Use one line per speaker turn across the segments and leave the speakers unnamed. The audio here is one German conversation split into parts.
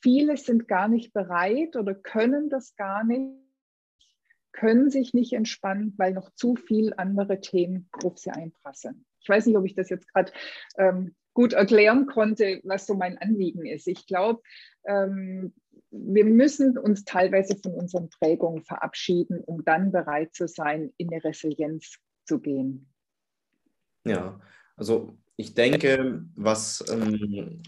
viele sind gar nicht bereit oder können das gar nicht, können sich nicht entspannen, weil noch zu viel andere Themen auf sie einprasseln. Ich weiß nicht, ob ich das jetzt gerade ähm, gut erklären konnte, was so mein Anliegen ist. Ich glaube, ähm, wir müssen uns teilweise von unseren Prägungen verabschieden, um dann bereit zu sein, in eine Resilienz zu gehen.
Ja, also ich denke, was ähm,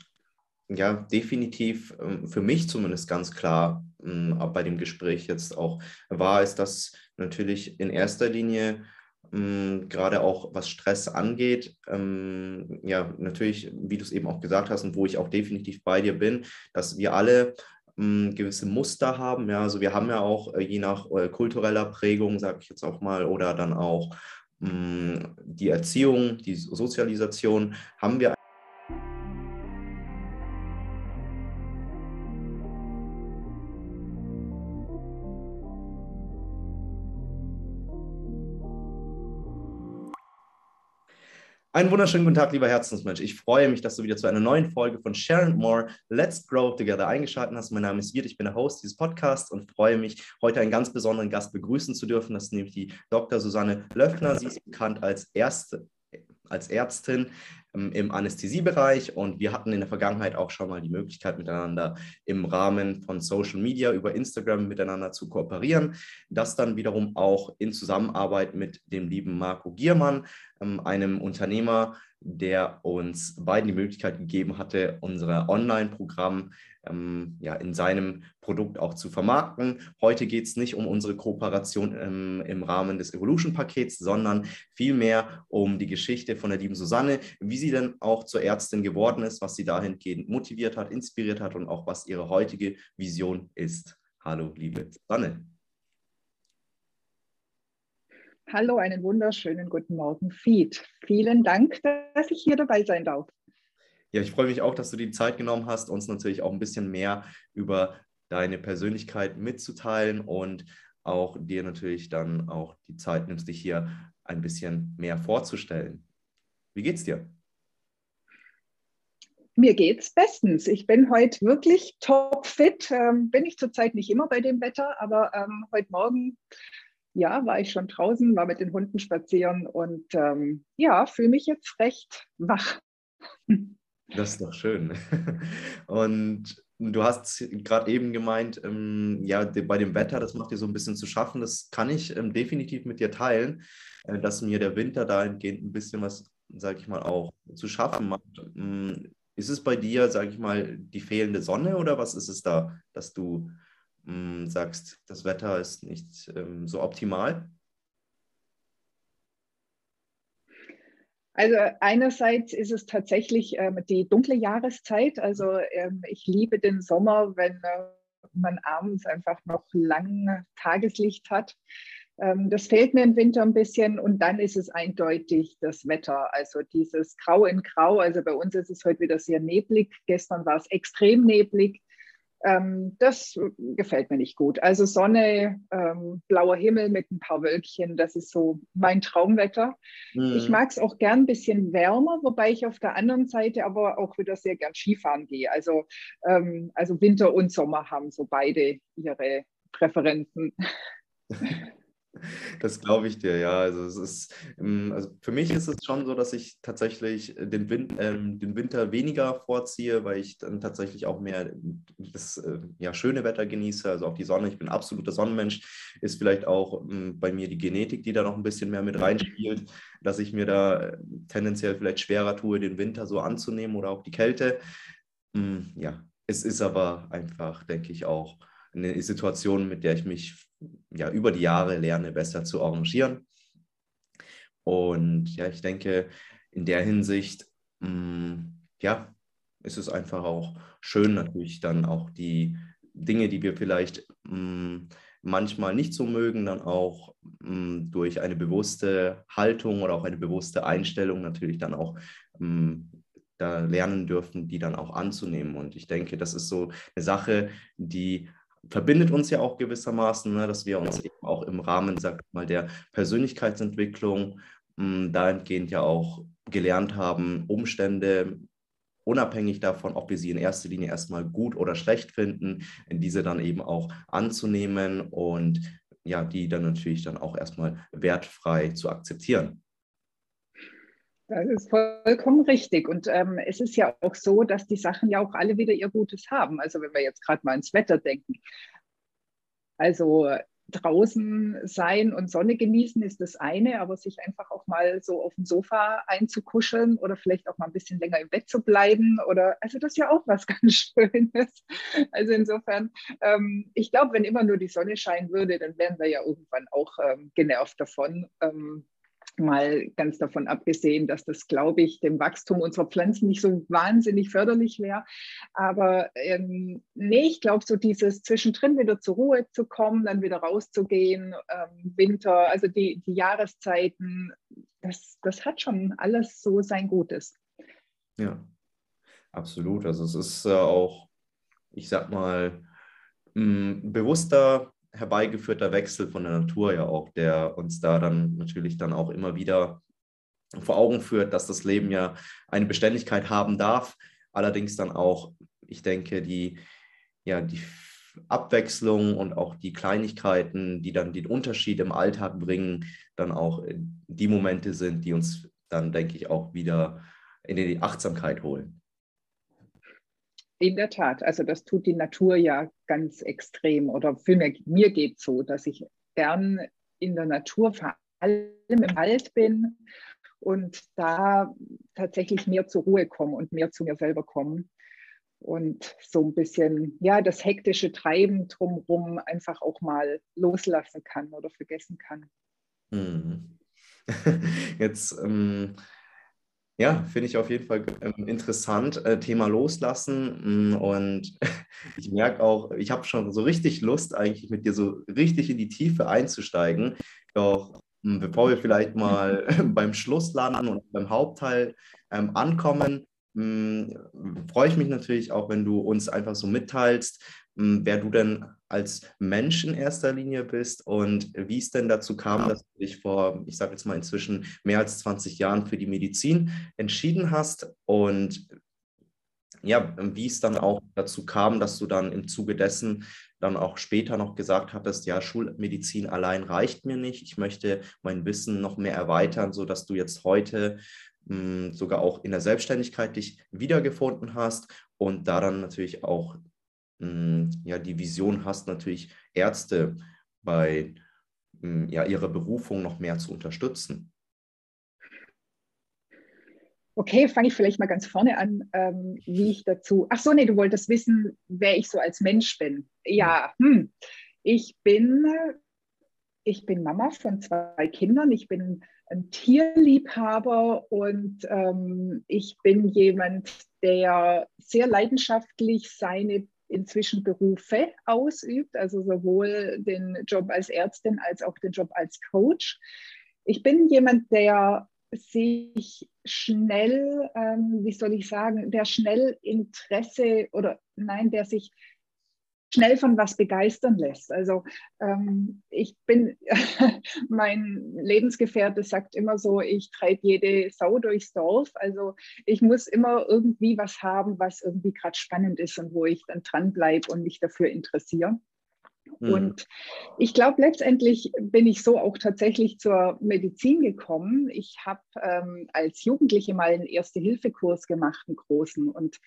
ja definitiv ähm, für mich zumindest ganz klar ähm, bei dem Gespräch jetzt auch war, ist, dass natürlich in erster Linie ähm, gerade auch was Stress angeht, ähm, ja, natürlich, wie du es eben auch gesagt hast und wo ich auch definitiv bei dir bin, dass wir alle ähm, gewisse Muster haben. Ja, also wir haben ja auch äh, je nach äh, kultureller Prägung, sage ich jetzt auch mal, oder dann auch mm, die Erziehung, die Sozialisation, haben wir Einen wunderschönen guten Tag, lieber Herzensmensch. Ich freue mich, dass du wieder zu einer neuen Folge von Sharon More Let's Grow Together eingeschaltet hast. Mein Name ist Jid, ich bin der Host dieses Podcasts und freue mich, heute einen ganz besonderen Gast begrüßen zu dürfen. Das ist nämlich die Dr. Susanne Löffner. Sie ist bekannt als erste als Ärztin im Anästhesiebereich und wir hatten in der Vergangenheit auch schon mal die Möglichkeit, miteinander im Rahmen von Social Media über Instagram miteinander zu kooperieren. Das dann wiederum auch in Zusammenarbeit mit dem lieben Marco Giermann, ähm, einem Unternehmer, der uns beiden die Möglichkeit gegeben hatte, unser Online-Programm ähm, ja, in seinem Produkt auch zu vermarkten. Heute geht es nicht um unsere Kooperation ähm, im Rahmen des Evolution-Pakets, sondern vielmehr um die Geschichte von der lieben Susanne, wie sie denn auch zur Ärztin geworden ist, was sie dahingehend motiviert hat, inspiriert hat und auch was ihre heutige Vision ist. Hallo, liebe Susanne.
Hallo, einen wunderschönen guten Morgen, Feed. Vielen Dank, dass ich hier dabei sein darf.
Ja, ich freue mich auch, dass du die Zeit genommen hast, uns natürlich auch ein bisschen mehr über deine Persönlichkeit mitzuteilen und auch dir natürlich dann auch die Zeit nimmst, dich hier ein bisschen mehr vorzustellen. Wie geht's dir?
Mir geht's bestens. Ich bin heute wirklich topfit. Ähm, bin ich zurzeit nicht immer bei dem Wetter, aber ähm, heute Morgen ja, war ich schon draußen, war mit den Hunden spazieren und ähm, ja, fühle mich jetzt recht wach.
Das ist doch schön. Und du hast gerade eben gemeint, ähm, ja, bei dem Wetter, das macht dir so ein bisschen zu schaffen. Das kann ich ähm, definitiv mit dir teilen, äh, dass mir der Winter dahingehend ein bisschen was, sage ich mal, auch zu schaffen macht. Ähm, ist es bei dir, sage ich mal, die fehlende Sonne oder was ist es da, dass du ähm, sagst, das Wetter ist nicht ähm, so optimal?
Also einerseits ist es tatsächlich ähm, die dunkle Jahreszeit. Also ähm, ich liebe den Sommer, wenn äh, man abends einfach noch lang Tageslicht hat. Ähm, das fehlt mir im Winter ein bisschen und dann ist es eindeutig das Wetter. Also dieses Grau in Grau. Also bei uns ist es heute wieder sehr neblig. Gestern war es extrem neblig. Ähm, das gefällt mir nicht gut. Also Sonne, ähm, blauer Himmel mit ein paar Wölkchen, das ist so mein Traumwetter. Mhm. Ich mag es auch gern ein bisschen wärmer, wobei ich auf der anderen Seite aber auch wieder sehr gern Skifahren gehe. Also, ähm, also Winter und Sommer haben so beide ihre Präferenzen.
Das glaube ich dir, ja. Also es ist, ähm, also für mich ist es schon so, dass ich tatsächlich den, Win ähm, den Winter weniger vorziehe, weil ich dann tatsächlich auch mehr das äh, ja, schöne Wetter genieße, also auch die Sonne. Ich bin absoluter Sonnenmensch. Ist vielleicht auch ähm, bei mir die Genetik, die da noch ein bisschen mehr mit reinspielt, dass ich mir da äh, tendenziell vielleicht schwerer tue, den Winter so anzunehmen oder auch die Kälte. Ähm, ja, es ist aber einfach, denke ich, auch eine Situation, mit der ich mich ja, über die Jahre lerne, besser zu arrangieren. Und ja, ich denke, in der Hinsicht, mh, mm, ja, ist es einfach auch schön, natürlich dann auch die Dinge, die wir vielleicht mh, mm, manchmal nicht so mögen, dann auch mh, mm, durch eine bewusste Haltung oder auch eine bewusste Einstellung natürlich dann auch da lernen dürfen, die dann auch anzunehmen. Und ich denke, das ist so eine Sache, die verbindet uns ja auch gewissermaßen, ne, dass wir uns eben auch im Rahmen, sag mal, der Persönlichkeitsentwicklung mh, hm, dahingehend ja auch gelernt haben, Umstände unabhängig davon, ob wir sie in erster Linie erstmal gut oder schlecht finden, diese dann eben auch anzunehmen und ja, die dann natürlich dann auch erstmal wertfrei zu akzeptieren.
Das ist vollkommen richtig. Und ähm, es ist ja auch so, dass die Sachen ja auch alle wieder ihr Gutes haben. Also wenn wir jetzt gerade mal ins Wetter denken. Also draußen sein und Sonne genießen ist das eine, aber sich einfach auch mal so auf dem Sofa einzukuscheln oder vielleicht auch mal ein bisschen länger im Bett zu bleiben oder also das ist ja auch was ganz Schönes. Also insofern, ähm, ich glaube, wenn immer nur die Sonne scheinen würde, dann wären wir ja irgendwann auch ähm, genervt davon. Ähm, mal ganz davon abgesehen, dass das, glaube ich, dem Wachstum unserer Pflanzen nicht so wahnsinnig förderlich wäre. Aber ähm, nee, ich glaube, so dieses zwischendrin wieder zur Ruhe zu kommen, dann wieder rauszugehen, ähm, Winter, also die, die Jahreszeiten, das, das hat schon alles so sein Gutes.
Ja, absolut. Also es ist äh, auch, ich sag mal, mh, bewusster herbeigeführter Wechsel von der Natur ja auch, der uns da dann natürlich dann auch immer wieder vor Augen führt, dass das Leben ja eine Beständigkeit haben darf, allerdings dann auch, ich denke, die, ja, die Abwechslung und auch die Kleinigkeiten, die dann den Unterschied im Alltag bringen, dann auch die Momente sind, die uns dann, denke ich, auch wieder in die Achtsamkeit holen.
In der Tat, also das tut die Natur ja ganz extrem oder vielmehr mir geht es so, dass ich gern in der Natur, vor allem im Wald bin und da tatsächlich mehr zur Ruhe komme und mehr zu mir selber komme und so ein bisschen, ja, das hektische Treiben drumherum einfach auch mal loslassen kann oder vergessen kann.
Hm. Jetzt ähm, ja, finde ich auf jeden Fall ähm, interessant. Äh, Thema Loslassen. Mm, und ich merke auch, ich habe schon so richtig Lust, eigentlich mit dir so richtig in die Tiefe einzusteigen. Doch mm, bevor wir vielleicht mal beim Schluss landen und beim Hauptteil ähm, ankommen, mm, freue ich mich natürlich auch, wenn du uns einfach so mitteilst, wer du denn als Mensch in erster Linie bist und wie es denn dazu kam, dass du dich vor, ich sage jetzt mal inzwischen mehr als 20 Jahren für die Medizin entschieden hast und ja, wie es dann auch dazu kam, dass du dann im Zuge dessen dann auch später noch gesagt hattest, ja, Schulmedizin allein reicht mir nicht. Ich möchte mein Wissen noch mehr erweitern, sodass du jetzt heute mh, hm, sogar auch in der Selbstständigkeit dich wiedergefunden hast und da dann natürlich auch ja, die Vision hast, natürlich Ärzte bei hm, ja, ihrer Berufung noch mehr zu unterstützen?
Okay, fange ich vielleicht mal ganz vorne an, ähm, wie ich dazu. Ach so, nee, du wolltest wissen, wer ich so als Mensch bin. Ja, hm. ich bin, ich bin Mama von zwei Kindern. Ich bin ein Tierliebhaber und ähm, ich bin jemand, der sehr leidenschaftlich seine inzwischen Berufe ausübt, also sowohl den Job als Ärztin als auch den Job als Coach. Ich bin jemand, der sich schnell, ähm, wie soll ich sagen, der schnell Interesse oder nein, der sich schnell von was begeistern lässt. Also ähm, ich bin, mein Lebensgefährte sagt immer so, ich treibe jede Sau durchs Dorf. Also ich muss immer irgendwie was haben, was irgendwie gerade spannend ist und wo ich dann dranbleibe und mich dafür interessiere. Mhm. Und ich glaube, letztendlich bin ich so auch tatsächlich zur Medizin gekommen. Ich habe ähm, als Jugendliche mal einen Erste-Hilfe-Kurs gemacht, einen großen. Und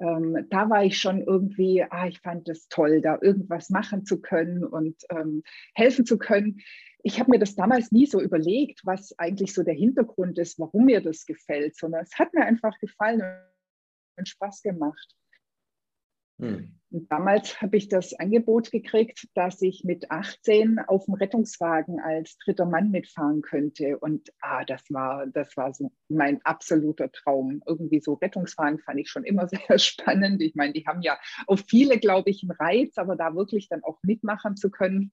ähm, da war ich schon irgendwie, ah, ich fand es toll, da irgendwas machen zu können und ähm, helfen zu können. Ich habe mir das damals nie so überlegt, was eigentlich so der Hintergrund ist, warum mir das gefällt, sondern es hat mir einfach gefallen und Spaß gemacht. Hm. Und damals habe ich das Angebot gekriegt, dass ich mit 18 auf dem Rettungswagen als dritter Mann mitfahren könnte. Und ah, das war, das war so mein absoluter Traum. Irgendwie so Rettungswagen fand ich schon immer sehr spannend. Ich meine, die haben ja auf viele, glaube ich, einen Reiz, aber da wirklich dann auch mitmachen zu können.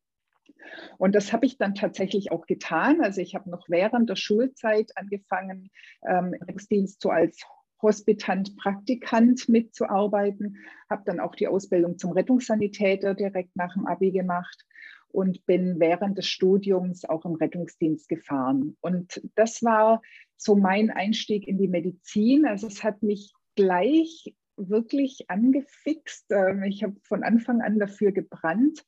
Und das habe ich dann tatsächlich auch getan. Also ich habe noch während der Schulzeit angefangen, ähm, Rettungsdienst so als Hospitant, Praktikant mitzuarbeiten, habe dann auch die Ausbildung zum Rettungssanitäter direkt nach dem Abi gemacht und bin während des Studiums auch im Rettungsdienst gefahren. Und das war so mein Einstieg in die Medizin. Also es hat mich gleich wirklich angefixt. Ähm, ich habe von Anfang an dafür gebrannt.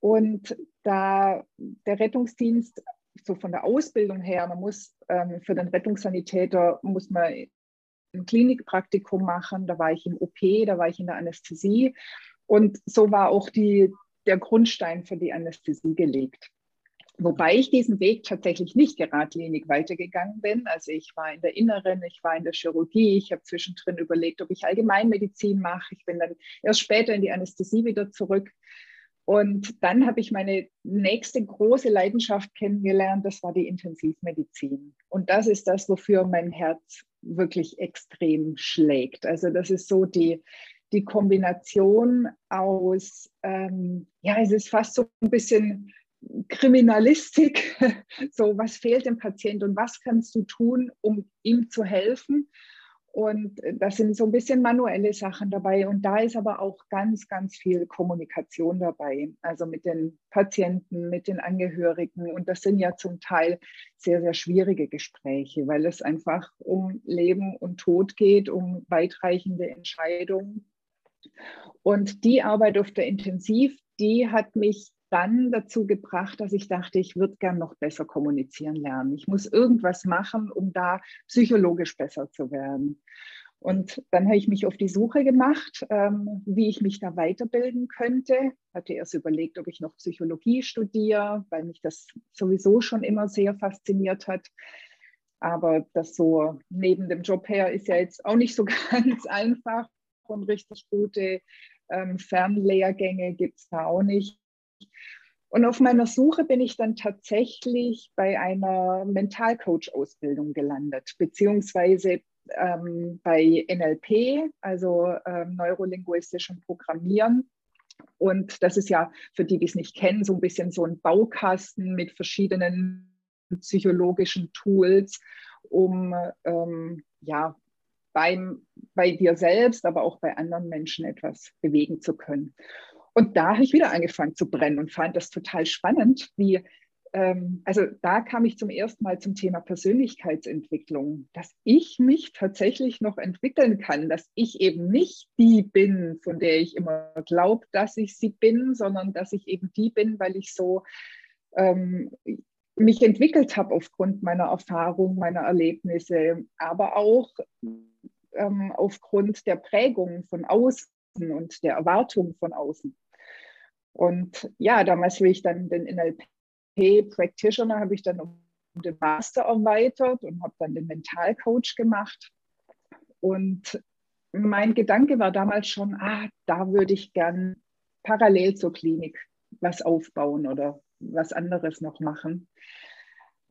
Und da der Rettungsdienst so von der Ausbildung her, man muss ähm, für den Rettungssanitäter muss man ein Klinikpraktikum machen, da war ich im OP, da war ich in der Anästhesie und so war auch die, der Grundstein für die Anästhesie gelegt. Wobei ich diesen Weg tatsächlich nicht geradlinig weitergegangen bin. Also ich war in der Inneren, ich war in der Chirurgie, ich habe zwischendrin überlegt, ob ich Allgemeinmedizin mache. Ich bin dann erst später in die Anästhesie wieder zurück. Und dann habe ich meine nächste große Leidenschaft kennengelernt, das war die Intensivmedizin. Und das ist das, wofür mein Herz wirklich extrem schlägt. Also das ist so die, die Kombination aus, ähm, ja, es ist fast so ein bisschen Kriminalistik, so was fehlt dem Patienten und was kannst du tun, um ihm zu helfen. Und das sind so ein bisschen manuelle Sachen dabei. Und da ist aber auch ganz, ganz viel Kommunikation dabei. Also mit den Patienten, mit den Angehörigen. Und das sind ja zum Teil sehr, sehr schwierige Gespräche, weil es einfach um Leben und Tod geht, um weitreichende Entscheidungen. Und die Arbeit auf der Intensiv, die hat mich dann dazu gebracht, dass ich dachte, ich würde gern noch besser kommunizieren lernen. Ich muss irgendwas machen, um da psychologisch besser zu werden. Und dann habe ich mich auf die Suche gemacht, ähm, wie ich mich da weiterbilden könnte. Hatte erst überlegt, ob ich noch Psychologie studiere, weil mich das sowieso schon immer sehr fasziniert hat. Aber das so neben dem Job her ist ja jetzt auch nicht so ganz einfach. Und richtig gute ähm, Fernlehrgänge gibt es da auch nicht. Und auf meiner Suche bin ich dann tatsächlich bei einer Mentalcoach-Ausbildung gelandet, beziehungsweise ähm, bei NLP, also ähm, neurolinguistischem Programmieren. Und das ist ja für die, die es nicht kennen, so ein bisschen so ein Baukasten mit verschiedenen psychologischen Tools, um ähm, ja, beim, bei dir selbst, aber auch bei anderen Menschen etwas bewegen zu können. Und da habe ich wieder angefangen zu brennen und fand das total spannend, wie, ähm, also da kam ich zum ersten Mal zum Thema Persönlichkeitsentwicklung, dass ich mich tatsächlich noch entwickeln kann, dass ich eben nicht die bin, von der ich immer glaube, dass ich sie bin, sondern dass ich eben die bin, weil ich so ähm, mich entwickelt habe aufgrund meiner Erfahrung, meiner Erlebnisse, aber auch ähm, aufgrund der Prägung von außen und der Erwartung von außen. Und ja, damals, wie ich dann den NLP Practitioner, habe ich dann um den Master erweitert und habe dann den Mentalcoach gemacht. Und mein Gedanke war damals schon, ah, da würde ich gern parallel zur Klinik was aufbauen oder was anderes noch machen.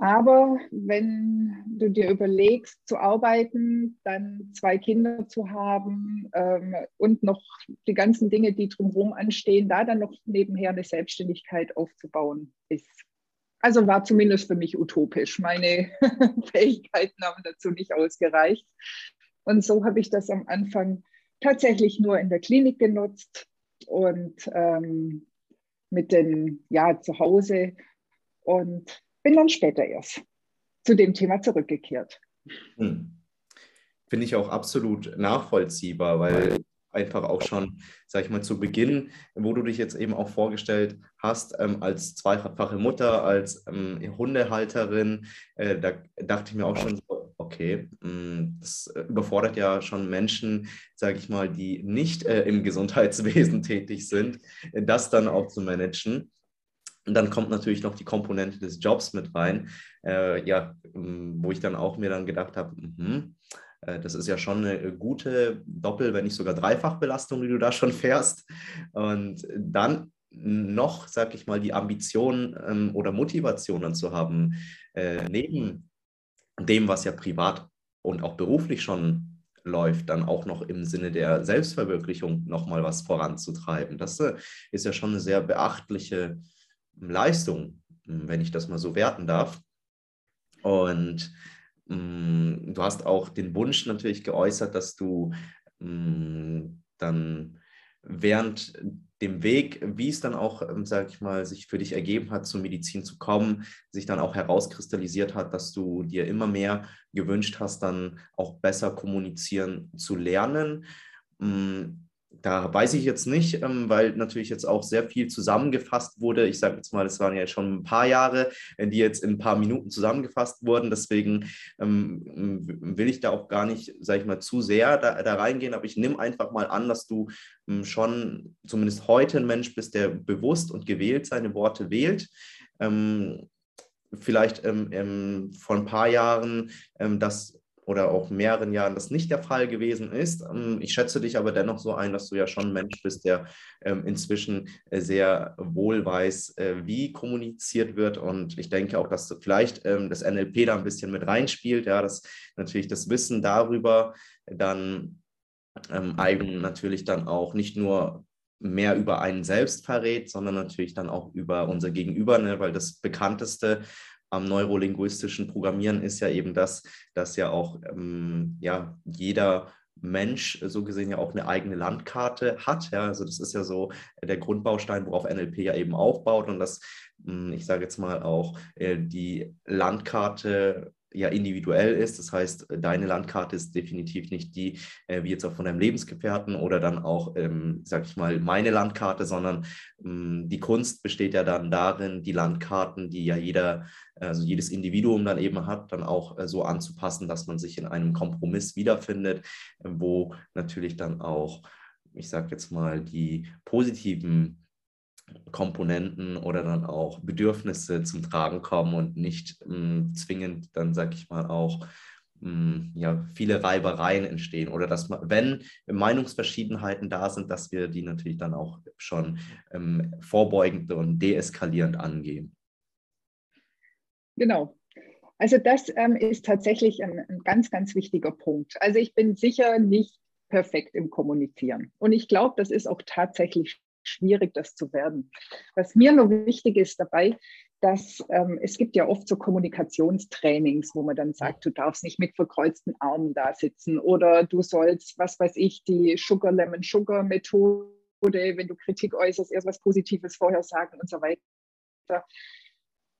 Aber wenn du dir überlegst, zu arbeiten, dann zwei Kinder zu haben ähm, und noch die ganzen Dinge, die drumherum anstehen, da dann noch nebenher eine Selbstständigkeit aufzubauen, ist. Also war zumindest für mich utopisch. Meine Fähigkeiten haben dazu nicht ausgereicht. Und so habe ich das am Anfang tatsächlich nur in der Klinik genutzt und ähm, mit den, ja, zu Hause. Und bin dann später erst zu dem Thema zurückgekehrt. Hm.
Finde ich auch absolut nachvollziehbar, weil einfach auch schon, sag ich mal, zu Beginn, wo du dich jetzt eben auch vorgestellt hast, ähm, als zweifache Mutter, als ähm, Hundehalterin, äh, da dachte ich mir auch schon so, okay, mh, hm, das überfordert ja schon Menschen, sage ich mal, die nicht äh, im Gesundheitswesen tätig sind, das dann auch zu managen. Und dann kommt natürlich noch die Komponente des Jobs mit rein, äh, ja, ähm, wo ich dann auch mir dann gedacht habe, mh, äh, das ist ja schon eine gute Doppel-, wenn nicht sogar Dreifachbelastung, die du da schon fährst. Und dann noch, sag ich mal, die Ambition ähm, oder Motivationen zu haben, äh, neben dem, was ja privat und auch beruflich schon läuft, dann auch noch im Sinne der Selbstverwirklichung nochmal was voranzutreiben. Das äh, ist ja schon eine sehr beachtliche Leistung, wenn ich das mal so werten darf. Und mh, mm, du hast auch den Wunsch natürlich geäußert, dass du mh, mm, dann während dem Weg, wie es dann auch, ähm, sage ich mal, sich für dich ergeben hat, zur Medizin zu kommen, sich dann auch herauskristallisiert hat, dass du dir immer mehr gewünscht hast, dann auch besser kommunizieren zu lernen. Hm, da weiß ich jetzt nicht, ähm, weil natürlich jetzt auch sehr viel zusammengefasst wurde. Ich sage jetzt mal, es waren ja schon ein paar Jahre, äh, die jetzt in ein paar Minuten zusammengefasst wurden. Deswegen ähm, will ich da auch gar nicht, sage ich mal, zu sehr da, da reingehen. Aber ich nehme einfach mal an, dass du ähm, schon zumindest heute ein Mensch bist, der bewusst und gewählt seine Worte wählt. Ähm, vielleicht ähm, vor ein paar Jahren, ähm, dass oder auch mehreren Jahren das nicht der Fall gewesen ist. Ähm, ich schätze dich aber dennoch so ein, dass du ja schon ein Mensch bist, der ähm, inzwischen äh, sehr wohl weiß, äh, wie kommuniziert wird. Und ich denke auch, dass vielleicht ähm, das NLP da ein bisschen mit reinspielt, ja, dass natürlich das Wissen darüber dann eigen natürlich dann auch nicht nur mehr über einen selbst verrät, sondern natürlich dann auch über unser Gegenüber, ne? weil das bekannteste am neurolinguistischen Programmieren ist ja eben das, dass ja auch ähm, ja, jeder Mensch so gesehen ja auch eine eigene Landkarte hat. Ja, also das ist ja so der Grundbaustein, worauf NLP ja eben aufbaut und dass, hm, ich sage jetzt mal auch, äh, die Landkarte ja individuell ist. Das heißt, deine Landkarte ist definitiv nicht die, äh, wie jetzt auch von deinem Lebensgefährten oder dann auch, ähm, sag ich mal, meine Landkarte, sondern ähm, die Kunst besteht ja dann darin, die Landkarten, die ja jeder, also jedes Individuum dann eben hat, dann auch äh, so anzupassen, dass man sich in einem Kompromiss wiederfindet, wo natürlich dann auch, ich sage jetzt mal, die positiven Komponenten oder dann auch Bedürfnisse zum Tragen kommen und nicht mh, hm, zwingend dann, sag ich mal, auch mh, hm, ja, viele Reibereien entstehen oder dass man, wenn Meinungsverschiedenheiten da sind, dass wir die natürlich dann auch schon ähm, vorbeugend und deeskalierend angehen.
Genau. Also das ähm, ist tatsächlich ein, ein ganz, ganz wichtiger Punkt. Also ich bin sicher nicht perfekt im Kommunizieren. Und ich glaube, das ist auch tatsächlich schwierig, das zu werden. Was mir noch wichtig ist dabei, dass ähm, es gibt ja oft so Kommunikationstrainings, wo man dann sagt, du darfst nicht mit verkreuzten Armen da sitzen oder du sollst, was weiß ich, die Sugar Lemon Sugar Methode, wenn du Kritik äußerst, erst was Positives vorher sagen und so weiter.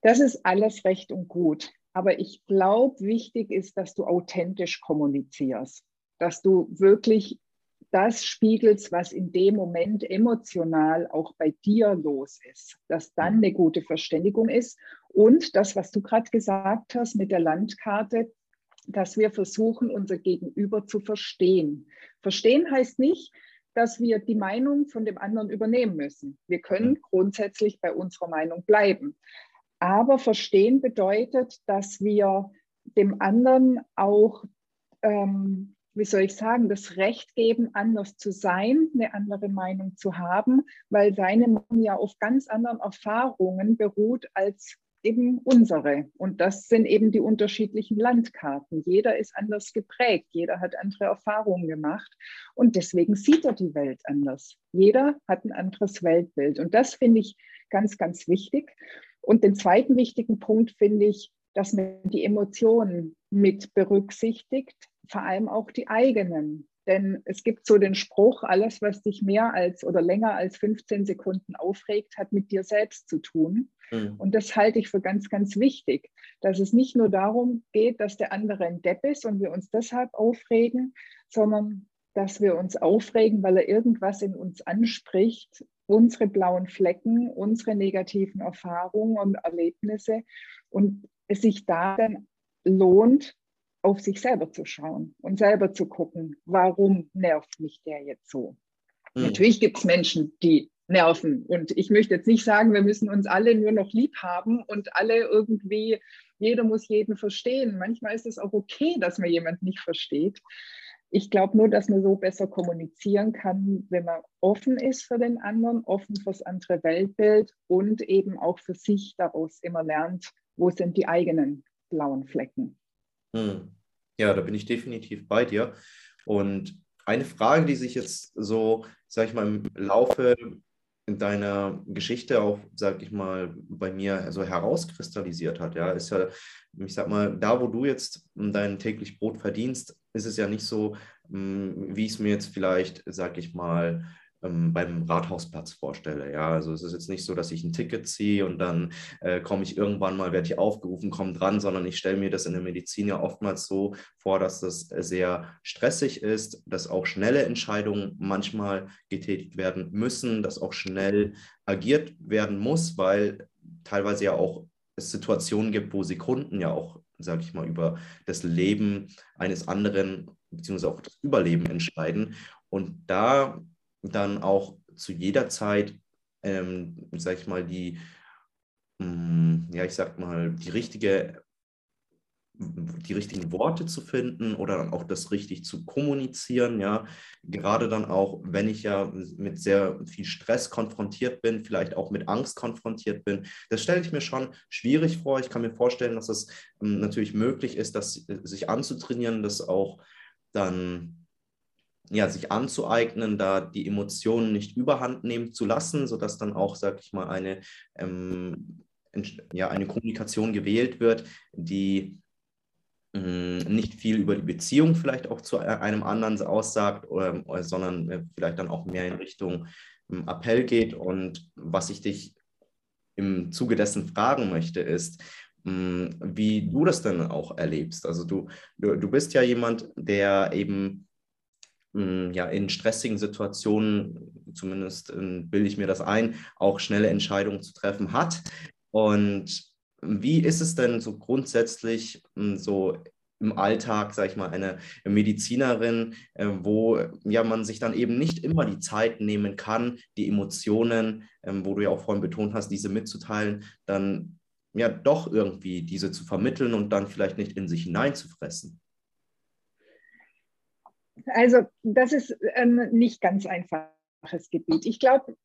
Das ist alles recht und gut. Aber ich glaube, wichtig ist, dass du authentisch kommunizierst, dass du wirklich das spiegelst, was in dem Moment emotional auch bei dir los ist, dass dann eine gute Verständigung ist. Und das, was du gerade gesagt hast mit der Landkarte, dass wir versuchen, unser Gegenüber zu verstehen. Verstehen heißt nicht, dass wir die Meinung von dem anderen übernehmen müssen. Wir können grundsätzlich bei unserer Meinung bleiben. Aber verstehen bedeutet, dass wir dem anderen auch ähm, wie soll ich sagen, das Recht geben, anders zu sein, eine andere Meinung zu haben, weil seine Meinung ja auf ganz anderen Erfahrungen beruht als eben unsere. Und das sind eben die unterschiedlichen Landkarten. Jeder ist anders geprägt, jeder hat andere Erfahrungen gemacht und deswegen sieht er die Welt anders. Jeder hat ein anderes Weltbild und das finde ich ganz, ganz wichtig. Und den zweiten wichtigen Punkt finde ich, dass man die Emotionen mit berücksichtigt, vor allem auch die eigenen. Denn es gibt so den Spruch, alles, was dich mehr als oder länger als 15 Sekunden aufregt, hat mit dir selbst zu tun. Mhm. Und das halte ich für ganz, ganz wichtig, dass es nicht nur darum geht, dass der andere ein Depp ist und wir uns deshalb aufregen, sondern dass wir uns aufregen, weil er irgendwas in uns anspricht, unsere blauen Flecken, unsere negativen Erfahrungen und Erlebnisse und es sich da dann lohnt, auf sich selber zu schauen und selber zu gucken, warum nervt mich der jetzt so. Mhm. Natürlich gibt es Menschen, die nerven. Und ich möchte jetzt nicht sagen, wir müssen uns alle nur noch lieb haben und alle irgendwie, jeder muss jeden verstehen. Manchmal ist es auch okay, dass man jemanden nicht versteht. Ich glaube nur, dass man so besser kommunizieren kann, wenn man offen ist für den anderen, offen fürs andere Weltbild und eben auch für sich daraus immer lernt, wo sind die eigenen blauen Flecken.
Hm. Ja, da bin ich definitiv bei dir. Und eine Frage, die sich jetzt so, sag ich mal, im Laufe deiner Geschichte auch, sag ich mal, bei mir so herauskristallisiert hat, ja, ist ja, ich sag mal, da, wo du jetzt dein täglich Brot verdienst, ist es ja nicht so, hm, wie ich es mir jetzt vielleicht, sag ich mal, ähm, beim Rathausplatz vorstelle. Ja, also es ist jetzt nicht so, dass ich ein Ticket ziehe und dann äh, komme ich irgendwann mal, werde ich aufgerufen, komme dran, sondern ich stelle mir das in der Medizin ja oftmals so vor, dass das sehr stressig ist, dass auch schnelle Entscheidungen manchmal getätigt werden müssen, dass auch schnell agiert werden muss, weil teilweise ja auch es Situationen gibt, wo Sekunden ja auch, sage ich mal, über das Leben eines anderen beziehungsweise auch das Überleben entscheiden. Und da dann auch zu jeder Zeit, ähm, sag ich mal, die, mh, mm, ja, ich sag mal, die richtige die richtigen Worte zu finden oder dann auch das richtig zu kommunizieren, ja, gerade dann auch, wenn ich ja mit sehr viel Stress konfrontiert bin, vielleicht auch mit Angst konfrontiert bin, das stelle ich mir schon schwierig vor. Ich kann mir vorstellen, dass es ähm, natürlich möglich ist, das sich anzutrainieren, das auch dann ja, sich anzueignen, da die Emotionen nicht überhand nehmen zu lassen, sodass dann auch, sag ich mal, eine, ähm, ja, eine Kommunikation gewählt wird, die nicht viel über die Beziehung vielleicht auch zu einem anderen aussagt, oder, sondern äh, vielleicht dann auch mehr in Richtung ähm, Appell geht. Und was ich dich im Zuge dessen fragen möchte, ist, wie du das denn auch erlebst. Also du, du, bist ja jemand, der eben ja, in stressigen Situationen, zumindest äh, bilde ich mir das ein, auch schnelle Entscheidungen zu treffen hat. Und wie ist es denn so grundsätzlich hm, so im Alltag, sage ich mal, eine Medizinerin, äh, wo ja man sich dann eben nicht immer die Zeit nehmen kann, die Emotionen, ähm, wo du ja auch vorhin betont hast, diese mitzuteilen, dann ja doch irgendwie diese zu vermitteln und dann vielleicht nicht in sich hineinzufressen?
Also das ist ein nicht ganz einfaches Gebiet. Ich glaube,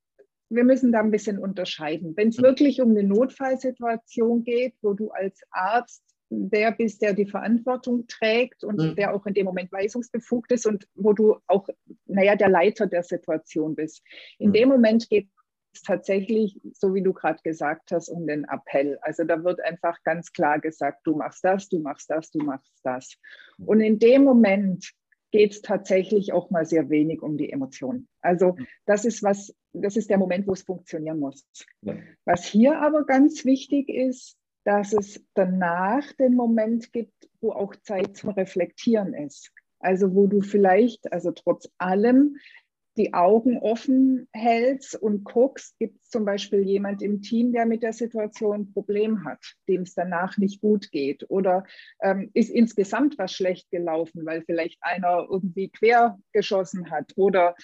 wir müssen da ein bisschen unterscheiden. Wenn es wirklich um eine Notfallsituation geht, wo du als Arzt der bist, der die Verantwortung trägt und mhm. der auch in dem Moment weisungsbefugt ist und wo du auch, naja, der Leiter der Situation bist. In mhm. dem Moment geht es tatsächlich, so wie du gerade gesagt hast, um den Appell. Also da wird einfach ganz klar gesagt, du machst das, du machst das, du machst das. Und in dem Moment geht es tatsächlich auch mal sehr wenig um die Emotionen. Also das ist was, das ist der Moment, wo es funktionieren muss. Ja. Was hier aber ganz wichtig ist, dass es danach den Moment gibt, wo auch Zeit zum Reflektieren ist. Also wo du vielleicht, also trotz allem, die Augen offen hältst und guckst, gibt es zum Beispiel jemand im Team, der mit der Situation ein Problem hat, dem es danach nicht gut geht oder ähm, ist insgesamt was schlecht gelaufen, weil vielleicht einer irgendwie quer geschossen hat oder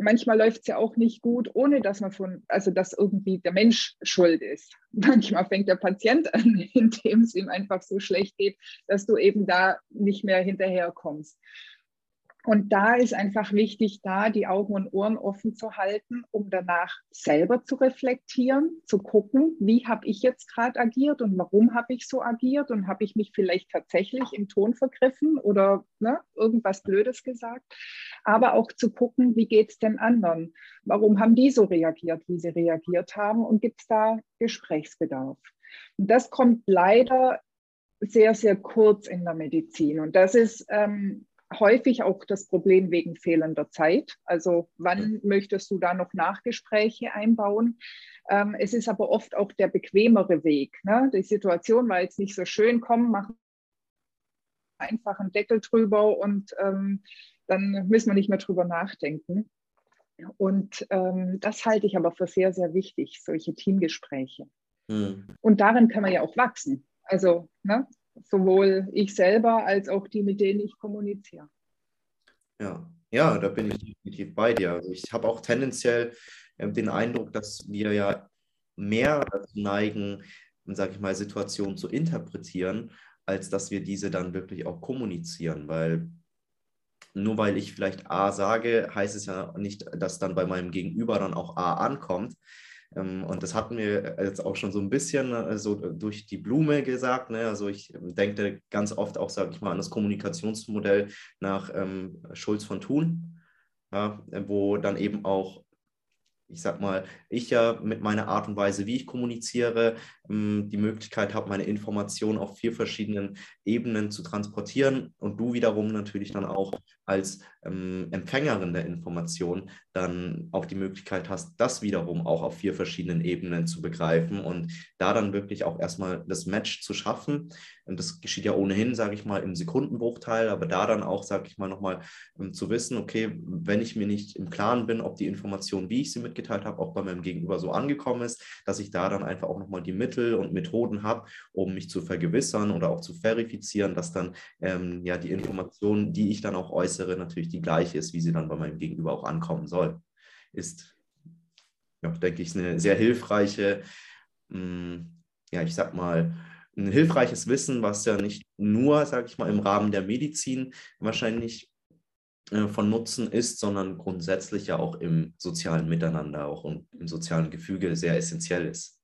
manchmal läuft es ja auch nicht gut, ohne dass man von, also dass irgendwie der Mensch schuld ist. Manchmal fängt der Patient an, indem es ihm einfach so schlecht geht, dass du eben da nicht mehr hinterherkommst. Und da ist einfach wichtig, da die Augen und Ohren offen zu halten, um danach selber zu reflektieren, zu gucken, wie habe ich jetzt gerade agiert und warum habe ich so agiert und habe ich mich vielleicht tatsächlich im Ton vergriffen oder ne, irgendwas Blödes gesagt. Aber auch zu gucken, wie geht es den anderen? Warum haben die so reagiert, wie sie reagiert haben und gibt es da Gesprächsbedarf? Und das kommt leider sehr, sehr kurz in der Medizin. Und das ist ähm, häufig auch das Problem wegen fehlender Zeit. Also wann möchtest du da noch Nachgespräche einbauen? Ähm, es ist aber oft auch der bequemere Weg. Ne? Die Situation war jetzt nicht so schön, komm, mach einfach einen Deckel drüber und ähm, dann müssen wir nicht mehr drüber nachdenken. Und ähm, das halte ich aber für sehr, sehr wichtig, solche Teamgespräche. Mhm. Und darin kann man ja auch wachsen. Also ne, sowohl ich selber als auch die, mit denen ich kommuniziere.
Ja, ja, da bin ich definitiv bei dir. Also ich habe auch tendenziell äh, den Eindruck, dass wir ja mehr dazu neigen, sage ich mal, Situationen zu interpretieren, als dass wir diese dann wirklich auch kommunizieren, weil nur weil ich vielleicht A sage, heißt es ja nicht, dass dann bei meinem Gegenüber dann auch A ankommt. Ähm, und das hatten wir jetzt auch schon so ein bisschen äh, so durch die Blume gesagt. Ne? Also ich ähm, denke ganz oft auch, sage ich mal, an das Kommunikationsmodell nach ähm, Schulz von Thun, ja, wo dann eben auch ich sag mal, ich ja mit meiner Art und Weise, wie ich kommuniziere, die Möglichkeit habe, meine Informationen auf vier verschiedenen Ebenen zu transportieren und du wiederum natürlich dann auch als ähm, Empfängerin der Information dann auch die Möglichkeit hast, das wiederum auch auf vier verschiedenen Ebenen zu begreifen und da dann wirklich auch erstmal das Match zu schaffen. Und das geschieht ja ohnehin, sage ich mal, im Sekundenbruchteil, aber da dann auch, sage ich mal, nochmal ähm, zu wissen, okay, wenn ich mir nicht im Klaren bin, ob die Information, wie ich sie mitgeteilt habe, auch bei meinem Gegenüber so angekommen ist, dass ich da dann einfach auch nochmal die Mittel und Methoden habe, um mich zu vergewissern oder auch zu verifizieren, dass dann ähm, ja die Information, die ich dann auch äußere, natürlich die gleiche ist, wie sie dann bei meinem Gegenüber auch ankommen soll. Ist, ja, denke ich, eine sehr hilfreiche, mh, hm, ja, ich sag mal, ein hilfreiches Wissen, was ja nicht nur, sage ich mal, im Rahmen der Medizin wahrscheinlich äh, von Nutzen ist, sondern grundsätzlich ja auch im sozialen Miteinander, auch im sozialen Gefüge sehr essentiell ist.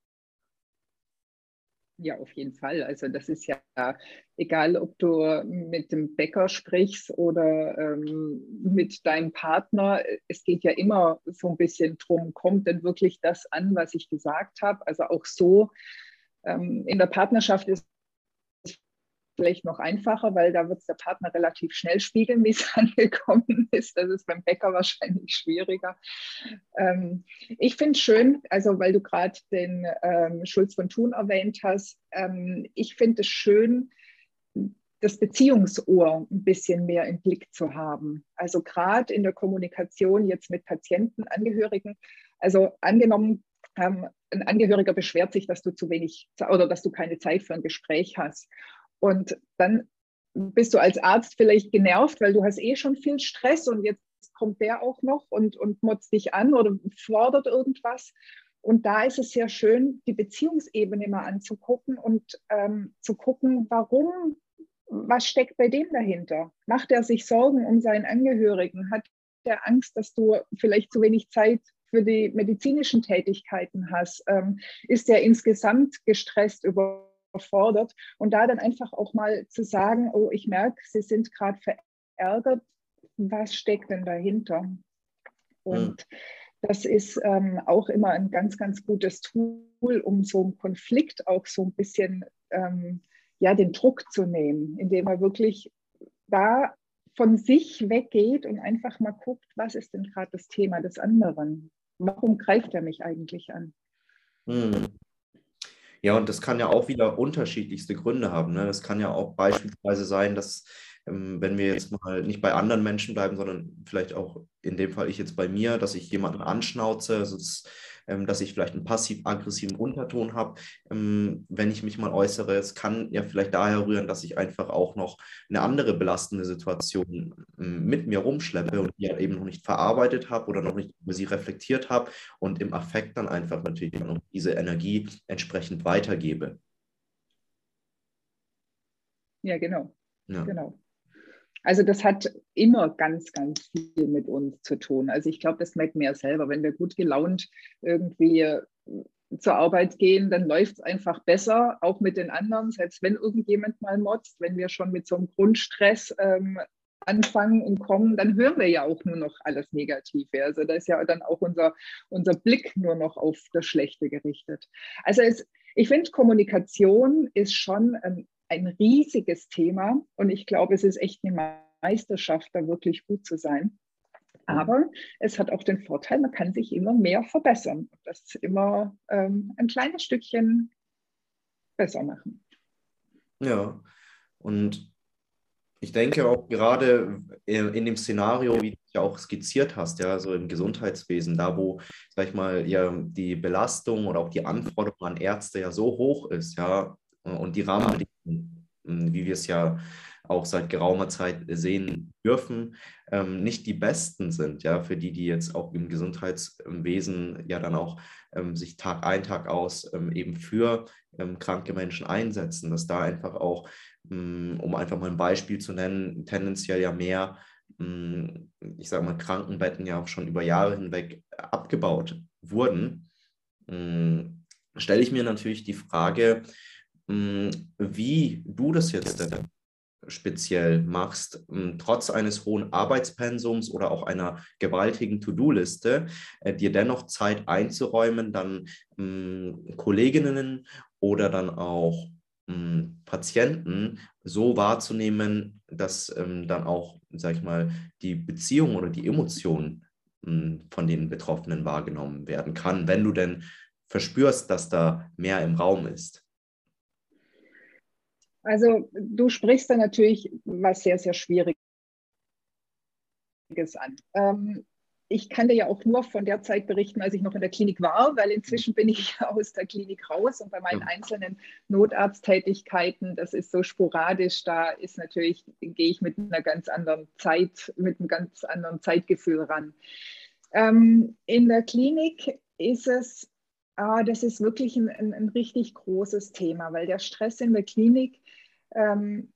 Ja, auf jeden Fall. Also das ist ja egal, ob du mit dem Bäcker sprichst oder ähm, mit deinem Partner. Es geht ja immer so ein bisschen drum, kommt denn wirklich das an, was ich gesagt habe? Also auch so ähm, in der Partnerschaft ist vielleicht noch einfacher, weil da wird es der Partner relativ schnell spiegeln, wie es angekommen ist. Das ist beim Bäcker wahrscheinlich schwieriger. Ähm, ich finde es schön, also weil du gerade den ähm, Schulz von Thun erwähnt hast, ähm, ich finde es schön, das Beziehungsohr ein bisschen mehr im Blick zu haben. Also gerade in der Kommunikation jetzt mit Patienten, Angehörigen. Also angenommen, ähm, ein Angehöriger beschwert sich, dass du zu wenig oder dass du keine Zeit für ein Gespräch hast. Und dann bist du als Arzt vielleicht genervt, weil du hast eh schon viel Stress und jetzt kommt der auch noch und, und motzt dich an oder fordert irgendwas. Und da ist es sehr schön, die Beziehungsebene mal anzugucken und ähm, zu gucken, warum, was steckt bei dem dahinter? Macht er sich Sorgen um seinen Angehörigen? Hat er Angst, dass du vielleicht zu wenig Zeit für die medizinischen Tätigkeiten hast? Ähm, ist er insgesamt gestresst über überfordert. Und da dann einfach auch mal zu sagen, oh, ich merke, Sie sind gerade verärgert, was steckt denn dahinter? Und mhm. das ist ähm, auch immer ein ganz, ganz gutes Tool, um so einen Konflikt auch so ein bisschen ähm, ja, den Druck zu nehmen, indem man wirklich da von sich weggeht und einfach mal guckt, was ist denn gerade das Thema des anderen? Warum greift er mich eigentlich an?
Mhm. Ja, und das kann ja auch wieder unterschiedlichste Gründe haben. Ne? Das kann ja auch beispielsweise sein, dass ähm, wenn wir jetzt mal nicht bei anderen Menschen bleiben, sondern vielleicht auch in dem Fall ich jetzt bei mir, dass ich jemanden anschnauze, also das, dass ich vielleicht einen passiv-aggressiven Unterton habe, ähm, wenn ich mich mal äußere. Es kann ja vielleicht daher rühren, dass ich einfach auch noch eine andere belastende Situation ähm, mit mir rumschleppe und die halt eben noch nicht verarbeitet habe oder noch nicht über sie reflektiert habe und im Affekt dann einfach natürlich diese Energie entsprechend weitergebe.
Ja, genau. Ja. Genau. Also das hat immer ganz, ganz viel mit uns zu tun. Also ich glaube, das merken wir ja selber. Wenn wir gut gelaunt irgendwie äh, zur Arbeit gehen, dann läuft es einfach besser, auch mit den anderen, selbst wenn irgendjemand mal motzt, wenn wir schon mit so einem Grundstress ähm, anfangen und kommen, dann hören wir ja auch nur noch alles Negative. Also da ist ja dann auch unser, unser Blick nur noch auf das Schlechte gerichtet. Also es, ich finde, Kommunikation ist schon ein ein riesiges Thema und ich glaube, es ist echt eine Meisterschaft, da wirklich gut zu sein. Aber es hat auch den Vorteil, man kann sich immer mehr verbessern. Das immer ähm, ein kleines Stückchen besser machen.
Ja, und ich denke auch gerade in dem Szenario, wie du ja auch skizziert hast, ja, so im Gesundheitswesen, da wo, sag ich mal, ja, die Belastung oder auch die Anforderung an Ärzte ja so hoch ist, ja, und die Rahmenbedingungen, wie wir es ja auch seit geraumer Zeit sehen dürfen, ähm, nicht die besten sind, ja, für die, die jetzt auch im Gesundheitswesen ja dann auch ähm, sich Tag ein, Tag aus ähm, eben für ähm, kranke Menschen einsetzen, dass da einfach auch, mm, um einfach mal ein Beispiel zu nennen, tendenziell ja mehr, mm, ich sage mal, Krankenbetten ja auch schon über Jahre hinweg abgebaut wurden, mm, stelle ich mir natürlich die Frage, wie du das jetzt speziell machst, hm, trotz eines hohen Arbeitspensums oder auch einer gewaltigen To-Do-Liste, äh, dir dennoch Zeit einzuräumen, dann hm, Kolleginnen oder dann auch Patienten so wahrzunehmen, dass ähm, dann auch, sag ich mal, die Beziehung oder die Emotionen ähm, von den Betroffenen wahrgenommen werden kann, wenn du denn verspürst, dass da mehr im Raum ist?
Also du sprichst da natürlich was sehr, sehr Schwieriges an. Ähm, ich kann dir ja auch nur von der Zeit berichten, als ich noch in der Klinik war, weil inzwischen bin ich aus der Klinik raus und bei meinen einzelnen Notarzttätigkeiten, das ist so sporadisch, da ist natürlich, gehe ich mit einer ganz anderen Zeit, mit einem ganz anderen Zeitgefühl ran. Ähm, in der Klinik ist es, ah, das ist wirklich ein, ein, ein, richtig großes Thema, weil der Stress in der Klinik ähm,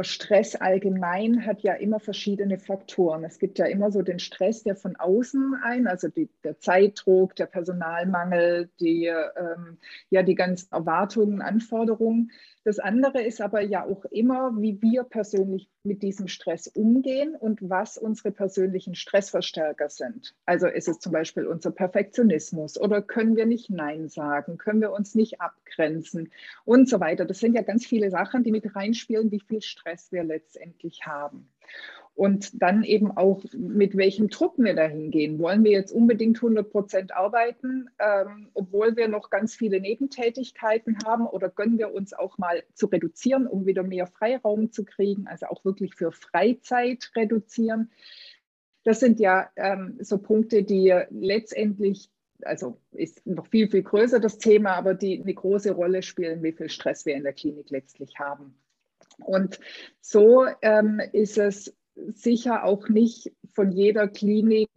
Stress allgemein hat ja immer verschiedene Faktoren. Es gibt ja immer so den Stress, der von außen ein, also die, der Zeitdruck, der Personalmangel, die, ähm, ja, die ganzen Erwartungen, Anforderungen. Das andere ist aber ja auch immer, wie wir persönlich mit diesem Stress umgehen und was unsere persönlichen Stressverstärker sind. Also ist es zum Beispiel unser Perfektionismus oder können wir nicht Nein sagen, können wir uns nicht abgrenzen und so weiter. Das sind ja ganz viele Sachen, die mit reinspielen, wie viel Stress wir letztendlich haben und dann eben auch mit welchem Druck wir dahin gehen. Wollen wir jetzt unbedingt 100 Prozent arbeiten, ähm, obwohl wir noch ganz viele Nebentätigkeiten haben oder gönnen wir uns auch mal zu reduzieren, um wieder mehr Freiraum zu kriegen, also auch wirklich für Freizeit reduzieren. Das sind ja ähm, so Punkte, die letztendlich also ist noch viel, viel größer das Thema, aber die eine große Rolle spielen, wie viel Stress wir in der Klinik letztlich haben. Und so ähm, ist es sicher auch nicht von jeder Klinik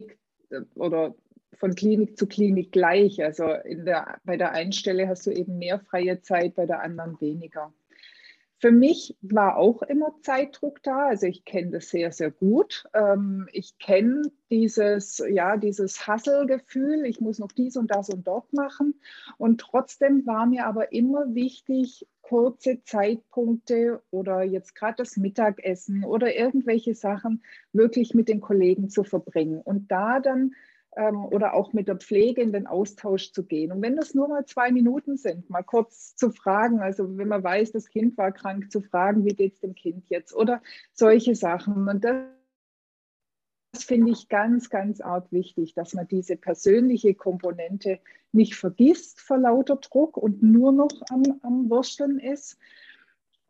äh, oder von Klinik zu Klinik gleich. Also in der, bei der einen Stelle hast du eben mehr freie Zeit, bei der anderen weniger. Für mich war auch immer Zeitdruck da. Also ich kenne das sehr, sehr gut. Ähm, ich kenne dieses, ja, dieses Hasselgefühl. Ich muss noch dies und das und dort machen. Und trotzdem war mir aber immer wichtig, kurze Zeitpunkte oder jetzt gerade das Mittagessen oder irgendwelche Sachen wirklich mit den Kollegen zu verbringen und da dann oder auch mit der Pflege in den Austausch zu gehen. Und wenn das nur mal zwei Minuten sind, mal kurz zu fragen, also wenn man weiß, das Kind war krank, zu fragen, wie geht es dem Kind jetzt oder solche Sachen. Und das das finde ich ganz, ganz arg wichtig, dass man diese persönliche Komponente nicht vergisst vor lauter Druck und nur noch am, am Wursteln ist.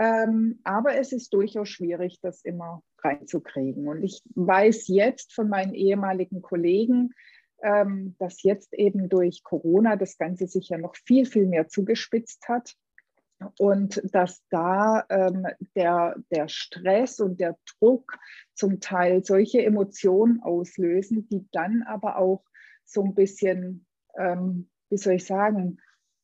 Ähm, aber es ist durchaus schwierig, das immer reinzukriegen. Und ich weiß jetzt von meinen ehemaligen Kollegen, ähm, dass jetzt eben durch Corona das Ganze sich ja noch viel, viel mehr zugespitzt hat und dass da ähm, der, der Stress und der Druck zum Teil solche Emotionen auslösen, die dann aber auch so ein bisschen, ähm, wie soll ich sagen,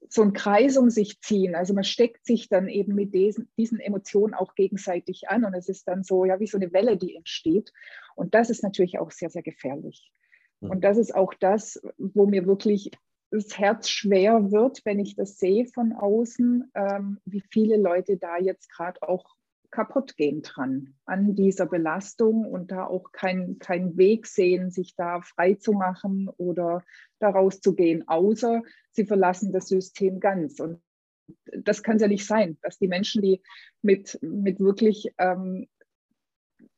so ein Kreis um sich ziehen. Also man steckt sich dann eben mit diesen, diesen Emotionen auch gegenseitig an und es ist dann so, ja, wie so eine Welle, die entsteht. Und das ist natürlich auch sehr, sehr gefährlich. Mhm. Und das ist auch das, wo mir wirklich das Herz schwer wird, wenn ich das sehe von außen, ähm, wie viele Leute da jetzt gerade auch kaputt gehen dran an dieser Belastung und da auch keinen kein Weg sehen, sich da frei zu machen oder daraus zu gehen, außer sie verlassen das System ganz. Und das kann es ja nicht sein, dass die Menschen, die mit, mit wirklich ähm,